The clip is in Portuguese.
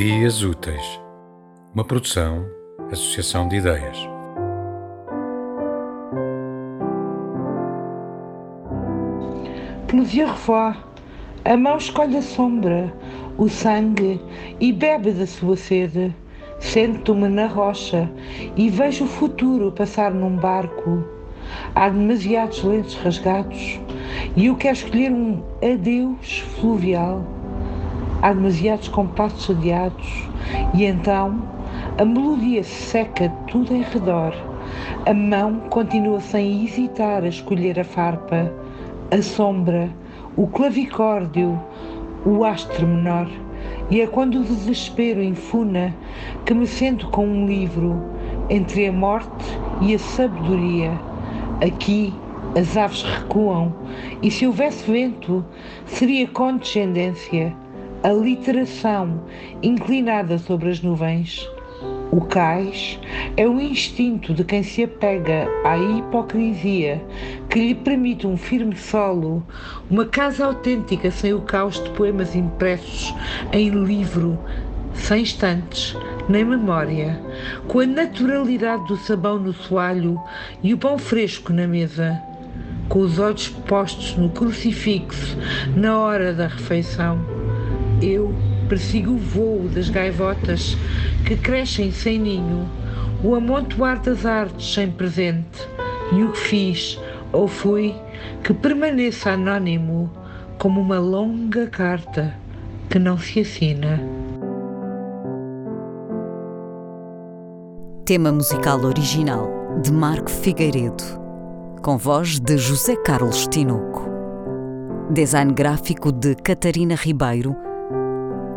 Ideias Úteis, uma produção, associação de ideias. Fois, a mão escolhe a sombra, o sangue e bebe da sua sede. Sento-me na rocha e vejo o futuro passar num barco. Há demasiados lenços rasgados e eu quero escolher um adeus fluvial. Há demasiados compassos adiados e então a melodia seca tudo em redor. A mão continua sem hesitar a escolher a farpa, a sombra, o clavicórdio, o astre menor. E é quando o desespero infuna que me sento com um livro entre a morte e a sabedoria. Aqui as aves recuam e se houvesse vento seria condescendência, a literação inclinada sobre as nuvens. O cais é o instinto de quem se apega à hipocrisia que lhe permite um firme solo, uma casa autêntica sem o caos de poemas impressos em livro, sem estantes nem memória, com a naturalidade do sabão no soalho e o pão fresco na mesa, com os olhos postos no crucifixo na hora da refeição. Eu persigo o voo das gaivotas que crescem sem ninho, o amontoar das artes sem presente, e o que fiz ou fui que permaneça anônimo como uma longa carta que não se assina. Tema musical original de Marco Figueiredo, com voz de José Carlos Tinoco. Design gráfico de Catarina Ribeiro